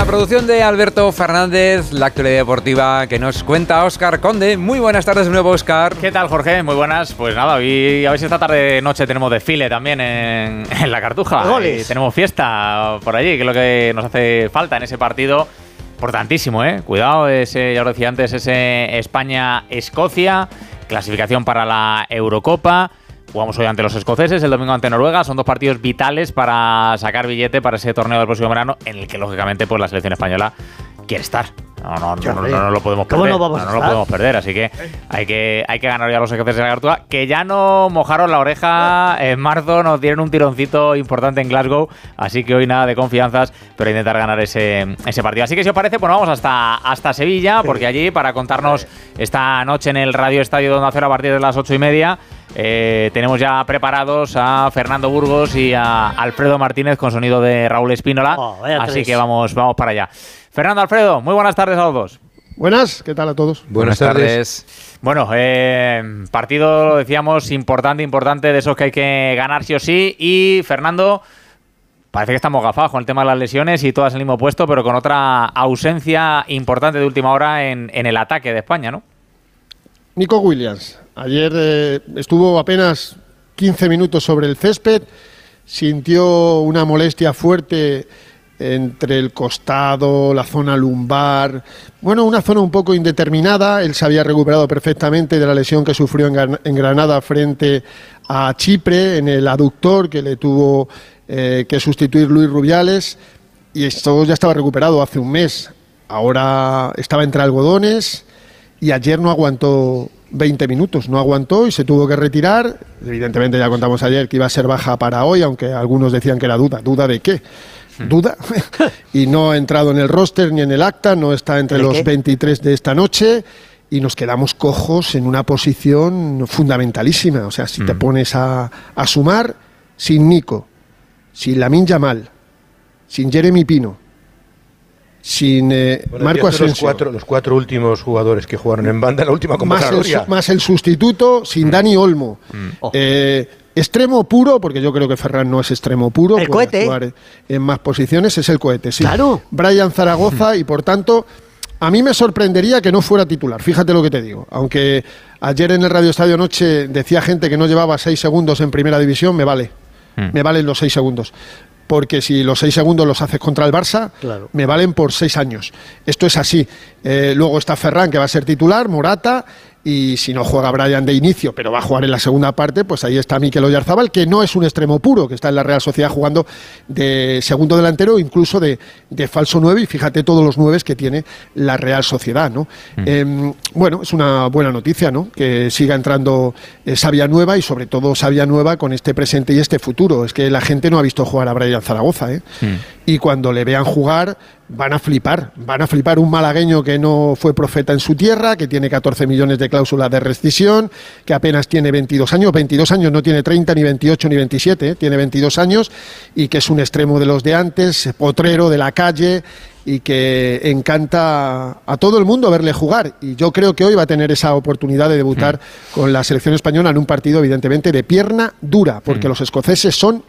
la producción de Alberto Fernández, la actualidad deportiva que nos cuenta Óscar Conde. Muy buenas tardes de nuevo, Óscar. ¿Qué tal, Jorge? Muy buenas. Pues nada, hoy a ver si esta tarde noche tenemos desfile también en, la Cartuja. Y tenemos fiesta por allí, que es lo que nos hace falta en ese partido. Importantísimo, ¿eh? Cuidado, ese, ya lo decía antes, ese España-Escocia, clasificación para la Eurocopa. Jugamos hoy ante los escoceses, el domingo ante Noruega. Son dos partidos vitales para sacar billete para ese torneo del próximo verano, en el que lógicamente pues la selección española quiere estar. No, no, no, no, lo podemos perder. No, lo podemos perder, así que hay que, hay que ganar ya los escoceses de la Cartuja, que ya no mojaron la oreja en marzo, nos dieron un tironcito importante en Glasgow, así que hoy nada de confianzas, pero intentar ganar ese, ese partido. Así que si os parece, pues vamos hasta, hasta Sevilla, porque allí para contarnos esta noche en el Radio Estadio Donde Hacer a partir de las ocho y media, eh, tenemos ya preparados a Fernando Burgos y a Alfredo Martínez con sonido de Raúl Espínola. Oh, así que vamos, vamos para allá. Fernando Alfredo, muy buenas tardes a los dos. Buenas, ¿qué tal a todos? Buenas, tardes. Bueno, eh, partido, lo decíamos, importante, importante, de esos que hay que ganar sí o sí. Y Fernando, parece que estamos gafados con el tema de las lesiones y todas en el mismo puesto, pero con otra ausencia importante de última hora en, en el ataque de España, ¿no? Nico Williams, ayer eh, estuvo apenas 15 minutos sobre el césped, sintió una molestia fuerte entre el costado, la zona lumbar, bueno, una zona un poco indeterminada. Él se había recuperado perfectamente de la lesión que sufrió en, Granada frente a Chipre, en el aductor que le tuvo eh, que sustituir Luis Rubiales. Y esto ya estaba recuperado hace un mes. Ahora estaba entre algodones y ayer no aguantó 20 minutos, no aguantó y se tuvo que retirar. Evidentemente ya contamos ayer que iba a ser baja para hoy, aunque algunos decían que era duda. ¿Duda de qué? Duda. y no ha entrado en el roster ni en el acta, no está entre los 23 de esta noche y nos quedamos cojos en una posición fundamentalísima. O sea, si te hmm. pones a, a sumar, sin Nico, sin Lamin Yamal, sin Jeremy Pino, sin eh, Marco Asensio. Los cuatro, los cuatro últimos jugadores que jugaron en banda en la última convocatoria. Más el, sustituto, sin mm. Dani Olmo. Mm. Oh. Eh, extremo puro, porque yo creo que Ferran no es extremo puro. El cohete. en más posiciones es el cohete, sí. Claro. Brian Zaragoza y por tanto... A mí me sorprendería que no fuera titular, fíjate lo que te digo. Aunque ayer en el Radio Estadio Noche decía gente que no llevaba seis segundos en primera división, me vale. Mm. Me valen los seis segundos porque si los seis segundos los haces contra el Barça, me valen por seis años. Esto es así. Eh, luego está Ferran, que va a ser titular, Morata, y si no juega Brian de inicio, pero va a jugar en la segunda parte, pues ahí está Mikel Oyarzabal, que no es un extremo puro, que está en la Real Sociedad jugando de segundo delantero, incluso de, falso nueve, y fíjate todos los nueves que tiene la Real Sociedad, ¿no? Mm. Em, bueno, es una buena noticia, ¿no? Que siga entrando eh, Sabia Nueva y sobre todo Sabia Nueva con este presente y este futuro. Es que la gente no ha visto jugar a Brian Zaragoza, ¿eh? Mm. Y cuando le vean jugar, van a flipar, van a flipar un malagueño que no fue profeta en su tierra, que tiene 14 millones de cláusulas de rescisión, que apenas tiene 22 años, 22 años no tiene 30 ni 28 ni 27, ¿eh? tiene 22 años y que es un extremo de los de antes, potrero de la calle y que encanta a todo el mundo verle jugar y yo creo que hoy va a tener esa oportunidad de debutar mm. con la selección española en un partido evidentemente de pierna dura, porque mm. los escoceses son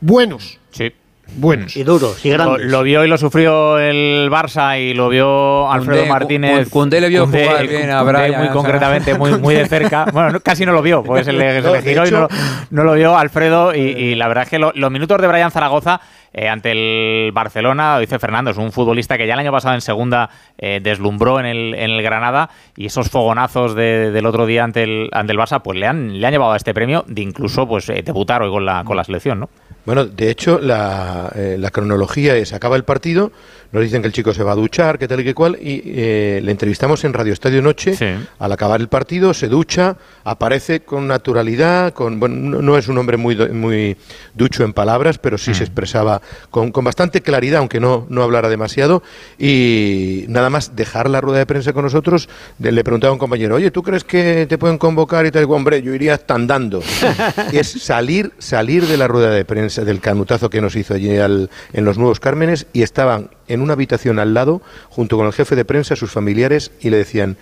buenos. Sí buenos. Y duros y grandes. Lo, vio y lo sufrió el Barça y lo vio Alfredo Martínez. Cundé le vio jugar bien a Brian. Muy concretamente, muy, muy de cerca. Bueno, casi no lo vio, pues se le, giró y no, lo vio Alfredo. Y, la verdad es que los minutos de Brian Zaragoza eh, ante el Barcelona, dice Fernando, es un futbolista que ya el año pasado en segunda eh, deslumbró en el, en el Granada y esos fogonazos del otro día ante el, ante el Barça, pues le han, le han llevado a este premio de incluso pues eh, debutar hoy con la, con la selección, ¿no? Bueno, de hecho, la, eh, la, cronología es, acaba el partido, nos dicen que el chico se va a duchar, que tal y que cual, y eh, le entrevistamos en Radio Estadio Noche, al acabar el partido, se ducha, aparece con naturalidad, con, bueno, no es un hombre muy, muy ducho en palabras, pero sí se mm. expresaba con, con, bastante claridad, aunque no, no hablara demasiado, y nada más dejar la rueda de prensa con nosotros, le preguntaba a un compañero, oye, ¿tú crees que te pueden convocar y tal? Hombre, yo iría hasta andando. es salir, salir de la rueda de prensa del canutazo que nos hizo allí en los Nuevos Cármenes y estaban en una habitación al lado junto con el jefe de prensa, sus familiares y le decían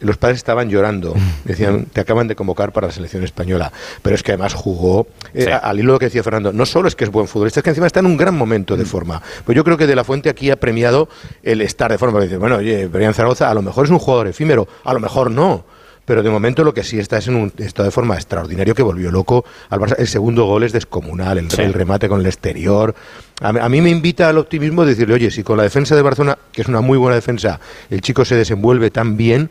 los padres estaban llorando. Decían, te acaban de convocar para la selección española. Pero es que además jugó, eh, al hilo de lo que decía Fernando, no solo es que es buen futbolista, es que encima está en un gran momento de forma. Pues yo creo que De La Fuente aquí ha premiado el estar de forma. Dice, bueno, oye, Brian Zaragoza a lo mejor es un jugador efímero, a lo mejor no pero de momento lo que sí está es en un estado de forma extraordinario que volvió loco al Barça. El segundo gol es descomunal, el, remate con el exterior. A, mí me invita al optimismo de decirle, oye, si con la defensa de Barcelona, que es una muy buena defensa, el chico se desenvuelve tan bien,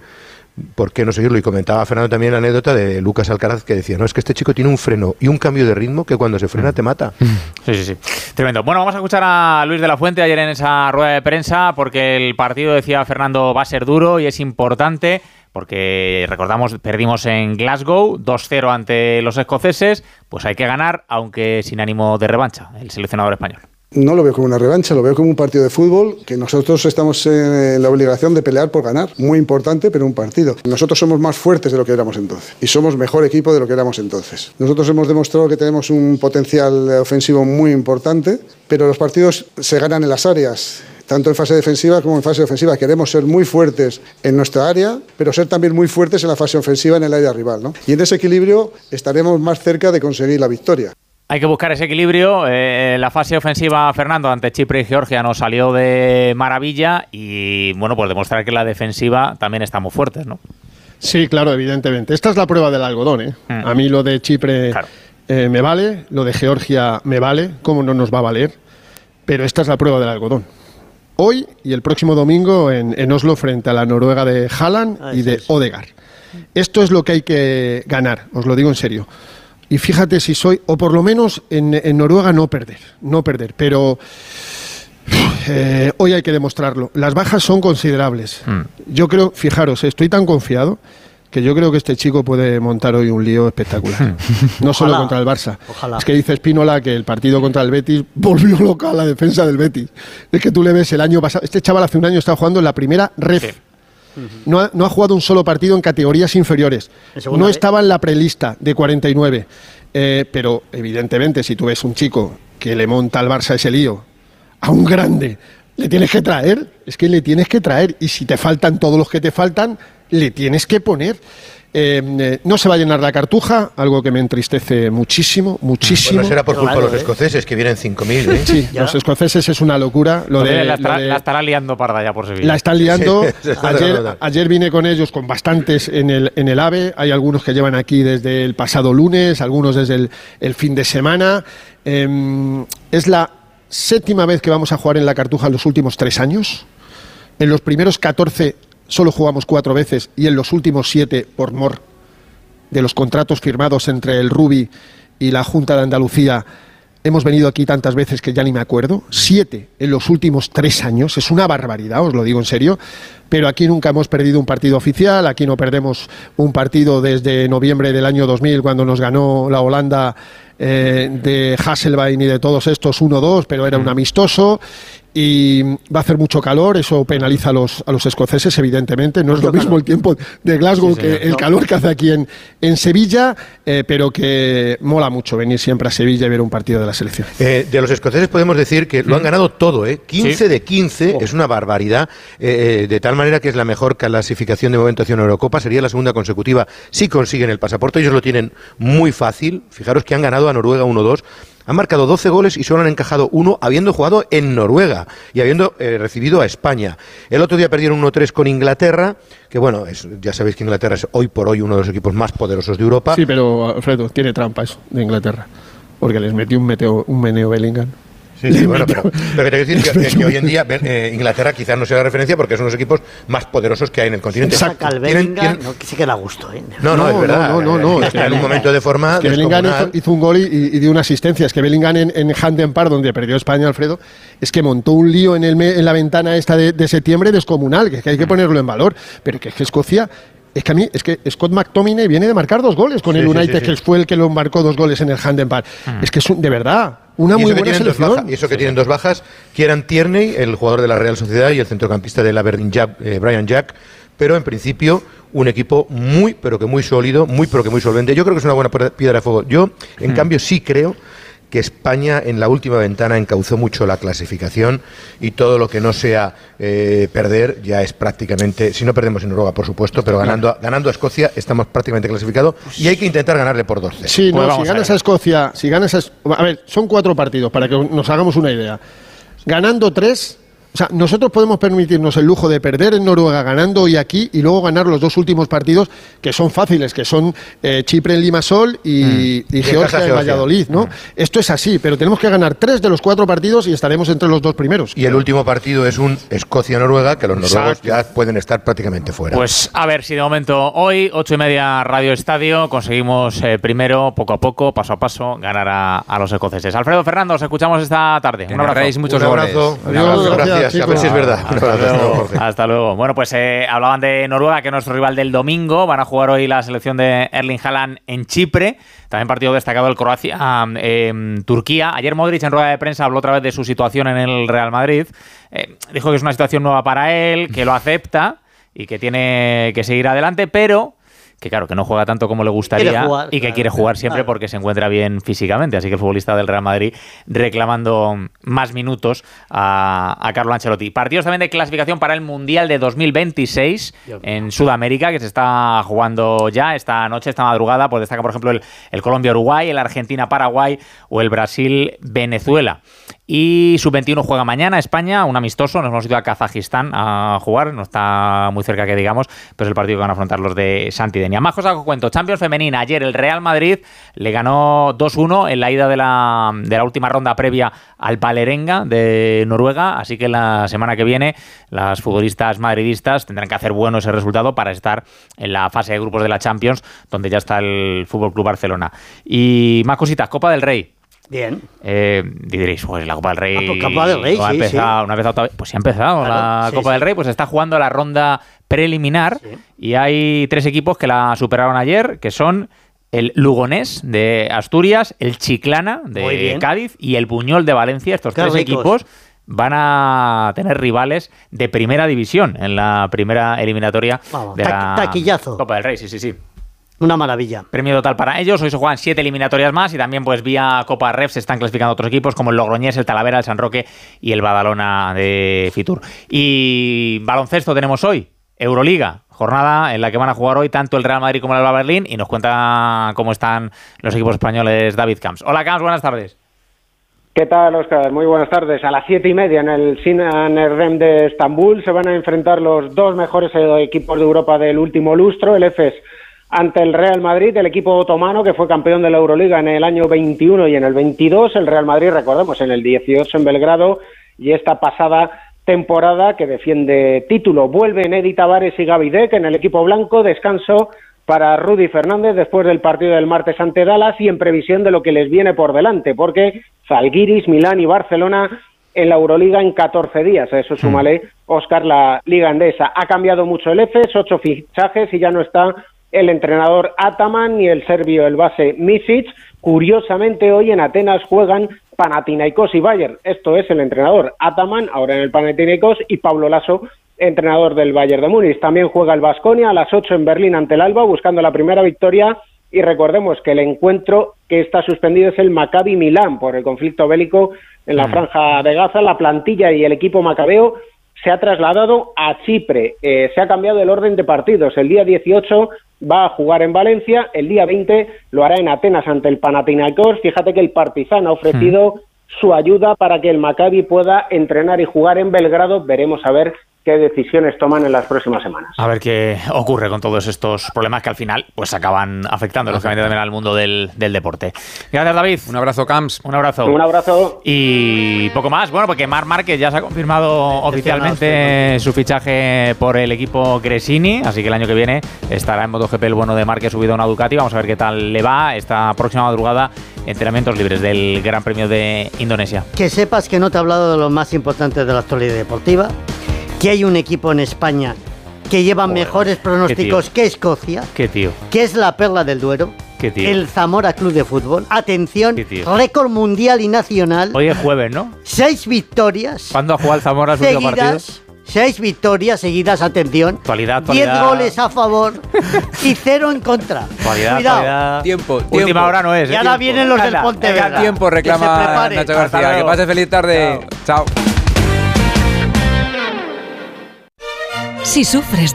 ¿por qué no seguirlo? Y comentaba Fernando también la anécdota de Lucas Alcaraz que decía, no, es que este chico tiene un freno y un cambio de ritmo que cuando se frena te mata. Sí, sí, sí. Tremendo. Bueno, vamos a escuchar a Luis de la Fuente ayer en esa rueda de prensa porque el partido, decía Fernando, va a ser duro y es importante porque recordamos, perdimos en Glasgow 2-0 ante los escoceses, pues hay que ganar, aunque sin ánimo de revancha, el seleccionador español. No lo veo como una revancha, lo veo como un partido de fútbol que nosotros estamos en la obligación de pelear por ganar. Muy importante, pero un partido. Nosotros somos más fuertes de lo que éramos entonces y somos mejor equipo de lo que éramos entonces. Nosotros hemos demostrado que tenemos un potencial ofensivo muy importante, pero los partidos se ganan en las áreas tanto en fase defensiva como en fase ofensiva. Queremos ser muy fuertes en nuestra área, pero ser también muy fuertes en la fase ofensiva en el área rival. ¿no? Y en ese equilibrio estaremos más cerca de conseguir la victoria. Hay que buscar ese equilibrio. Eh, la fase ofensiva, Fernando, ante Chipre y Georgia nos salió de maravilla y, bueno, pues demostrar que la defensiva también está muy fuerte, ¿no? Sí, claro, evidentemente. Esta es la prueba del algodón, ¿eh? Mm. A mí lo de Chipre eh, me vale, lo de Georgia me vale, ¿cómo no nos va a valer? Pero esta es la prueba del algodón hoy y el próximo domingo en, Oslo frente a la Noruega de Haaland ah, y de Odegar. Esto es lo que hay que ganar, os lo digo en serio. Y fíjate si soy, o por lo menos en, Noruega no perder, no perder, pero eh, hoy hay que demostrarlo. Las bajas son considerables. Mm. Yo creo, fijaros, estoy tan confiado que yo creo que este chico puede montar hoy un lío espectacular. No solo contra el Barça. Es que dice Espínola que el partido contra el Betis volvió loca la defensa del Betis. Es que tú le ves el año pasado. Este chaval hace un año estaba jugando en la primera red. No ha, no ha, jugado un solo partido en categorías inferiores. No estaba en la prelista de 49. Eh, pero evidentemente, si tú ves un chico que le monta al Barça ese lío a un grande, le tienes que traer. Es que le tienes que traer. Y si te faltan todos los que te faltan, le tienes que poner. Eh, eh, no se va a llenar la cartuja, algo que me entristece muchísimo, muchísimo. Bueno, será por culpa de los escoceses, que vienen 5.000. ¿eh? Sí, los escoceses es una locura. Lo de, la, estará, liando parda ya por Sevilla. La están liando. ayer, vine con ellos con bastantes en el, en el AVE. Hay algunos que llevan aquí desde el pasado lunes, algunos desde el, fin de semana. Em, es la séptima vez que vamos a jugar en la cartuja en los últimos tres años. En los primeros 14 solo jugamos cuatro veces y en los últimos siete, por mor de los contratos firmados entre el Rubi y la Junta de Andalucía, hemos venido aquí tantas veces que ya ni me acuerdo. Siete en los últimos tres años, es una barbaridad, os lo digo en serio. Pero aquí nunca hemos perdido un partido oficial, aquí no perdemos un partido desde noviembre del año 2000 cuando nos ganó la Holanda eh, de Hasselbein y de todos estos 1-2, pero era un mm. amistoso y va a hacer mucho calor, eso penaliza a los, a los escoceses, evidentemente. No es lo mismo el tiempo de Glasgow que el calor que hace aquí en, en Sevilla, eh, pero que mola mucho venir siempre a Sevilla y ver un partido de la selección. Eh, de los escoceses podemos decir que lo han mm. ganado todo, ¿eh? 15 de 15, es una barbaridad, eh, de tal manera que es la mejor clasificación de momento hacia una Eurocopa, sería la segunda consecutiva si consiguen el pasaporte, ellos lo tienen muy fácil, fijaros que han ganado a Noruega 1-2, han marcado 12 goles y solo han encajado uno habiendo jugado en Noruega y habiendo eh, recibido a España. El otro día perdieron 1-3 con Inglaterra, que bueno, ya sabéis que Inglaterra es hoy por hoy uno de los equipos más poderosos de Europa. Sí, pero Alfredo, tiene trampa eso de Inglaterra, porque les metió un, un meneo Bellingham Sí, sí, bueno, pero, pero que te decir que, que, hoy en día eh, Inglaterra quizás no sea la referencia porque son los equipos más poderosos que hay en el continente. Exacto. ¿Tienen, tienen... No, sí que da gusto. ¿eh? No, no, es verdad. No, no, no. Está en un momento de forma. Es que Bellingham hizo, hizo, un gol y, y, dio una asistencia. Es que Bellingham en, en Hampden Park, donde perdió España, Alfredo, es que montó un lío en, el, en la ventana esta de, de septiembre descomunal, que, es que hay que ponerlo en valor. Pero que es que Escocia es que a mí, es que Scott McTominay viene de marcar dos goles con el United, que fue el que lo marcó dos goles en el Handen Park. Mm. Es que es de verdad una muy buena selección. y eso que tienen dos bajas, Kieran Tierney, el jugador de la Real Sociedad, y el centrocampista de la Aberdeen, eh, Brian Jack. Pero en principio, un equipo muy, pero que muy sólido, muy, pero que muy solvente. Yo creo que es una buena piedra de fuego. Yo, en mm. cambio, sí creo que España en la última ventana encauzó mucho la clasificación y todo lo que no sea eh, perder ya es prácticamente, si no perdemos en Noruega, por supuesto, pero ganando, ganando a Escocia estamos prácticamente clasificados y hay que intentar ganarle por dos. Sí, no, pues si ganas a, Escocia, si ganas a, a ver, son cuatro partidos para que nos hagamos una idea. Ganando tres, o sea, nosotros podemos permitirnos el lujo de perder en Noruega ganando hoy aquí y luego ganar los dos últimos partidos que son fáciles, que son eh, Chipre en Limasol y, mm. y, Georgia en Valladolid, ¿no? Mm. Esto es así, pero tenemos que ganar tres de los cuatro partidos y estaremos entre los dos primeros. Y el último partido es un Escocia-Noruega, que los noruegos ya pueden estar prácticamente fuera. Pues a ver si de momento hoy, ocho y media Radio Estadio, conseguimos eh, primero, poco a poco, paso a paso, ganar a, los escoceses. Alfredo Fernando, os escuchamos esta tarde. Un abrazo. Muchos un abrazo. Adiós. Gracias a ver si es verdad. Hasta, luego. Bueno, pues eh, hablaban de Noruega, que es nuestro rival del domingo. Van a jugar hoy la selección de Erling Haaland en Chipre. También partido destacado el Croacia, en Turquía. Ayer Modric en rueda de prensa habló otra vez de su situación en el Real Madrid. Eh, dijo que es una situación nueva para él, que lo acepta y que tiene que seguir adelante, pero que claro, que no juega tanto como le gustaría y que quiere jugar siempre porque se encuentra bien físicamente. Así que el futbolista del Real Madrid reclamando más minutos a, Carlo Ancelotti. Partidos también de clasificación para el Mundial de 2026 en Sudamérica, que se está jugando ya esta noche, esta madrugada. Pues destaca, por ejemplo, el, el Colombia-Uruguay, el Argentina-Paraguay o el Brasil-Venezuela. Y sub-21 juega mañana España, un amistoso. Nos hemos ido a Kazajistán a jugar, no está muy cerca que digamos, pero es el partido que van a afrontar los de Santidenia. Más cosas que cuento. Champions femenina. Ayer el Real Madrid le ganó 2-1 en la ida de la, de la última ronda previa al Palerenga de Noruega. Así que la semana que viene las futbolistas madridistas tendrán que hacer bueno ese resultado para estar en la fase de grupos de la Champions, donde ya está el Fútbol Club Barcelona. Y más cositas. Copa del Rey. Bien. Eh, diréis, pues la Copa del Rey. Ah, pues Copa del Rey, ha empezado, Una vez pues sí ha empezado la Copa del Rey, pues está jugando la ronda preliminar y hay tres equipos que la superaron ayer, que son el Lugonés de Asturias, el Chiclana de Cádiz y el Buñol de Valencia. Estos tres equipos van a tener rivales de primera división en la primera eliminatoria de la taquillazo. Copa del Rey. Sí, sí, sí. Una maravilla. Premio total para ellos. Hoy se juegan siete eliminatorias más y también pues vía Copa Ref se están clasificando otros equipos como el Logroñés, el Talavera, el San Roque y el Badalona de Fitur. Y baloncesto tenemos hoy, Euroliga. Jornada en la que van a jugar hoy tanto el Real Madrid como el Alba Berlín y nos cuenta cómo están los equipos españoles David Camps. Hola Camps, buenas tardes. ¿Qué tal, Oscar? Muy buenas tardes. A las siete y media en el Sinan Rem de Estambul se van a enfrentar los dos mejores equipos de Europa del último lustro, el EFES ante el Real Madrid, el equipo otomano que fue campeón de la Euroliga en el año 21 y en el 22, el Real Madrid, recordemos, en el 18 en Belgrado y esta pasada temporada que defiende título. Vuelven Edith Tavares y Gaby Deck en el equipo blanco, descanso para Rudy Fernández después del partido del martes ante Dallas y en previsión de lo que les viene por delante, porque Zalgiris, Milán y Barcelona en la Euroliga en 14 días. A eso súmale, Oscar, la Liga Andesa. Ha cambiado mucho el EFES, ocho fichajes y ya no está el entrenador Ataman y el serbio, el base Misic. Curiosamente, hoy en Atenas juegan Panathinaikos y Bayern. Esto es el entrenador Ataman, ahora en el Panathinaikos, y Pablo Lasso, entrenador del Bayern de Múnich. También juega el Vasconia a las 8 en Berlín ante el Alba, buscando la primera victoria. Y recordemos que el encuentro que está suspendido es el Maccabi Milán por el conflicto bélico en la mm. franja de Gaza. La plantilla y el equipo macabeo se ha trasladado a Chipre. Eh, se ha cambiado el orden de partidos. El día 18 va a jugar en Valencia, el día 20 lo hará en Atenas ante el Panathinaikos. Fíjate que el Partizan ha ofrecido hmm. su ayuda para que el Maccabi pueda entrenar y jugar en Belgrado. Veremos a ver qué decisiones toman en las próximas semanas. A ver qué ocurre con todos estos problemas que al final pues acaban afectando lógicamente también al mundo del, deporte. Gracias David. Un abrazo Camps. Un abrazo. Un abrazo. Y poco más, bueno, porque Mar Márquez ya se ha confirmado oficialmente su fichaje por el equipo Gresini, así que el año que viene estará en MotoGP el bueno de Márquez subido a una Ducati. Vamos a ver qué tal le va esta próxima madrugada entrenamientos libres del Gran Premio de Indonesia. Que sepas que no te he hablado de lo más importante de la actualidad deportiva que hay un equipo en España que lleva mejores pronósticos que Escocia. ¿Qué tío? Que es la perla del Duero. ¿Qué tío? El Zamora Club de Fútbol. Atención, récord mundial y nacional. Hoy es jueves, ¿no? Seis victorias. ¿Cuándo ha jugado el Zamora su seguidas, seis victorias seguidas, atención. Actualidad, 10 goles a favor y cero en contra. Cualidad, Cuidado. Tiempo, tiempo. Última hora no es. Y ahora vienen los del Pontevedra. Tiempo, reclama Nacho García. Que pase feliz tarde. Chao. Si sufres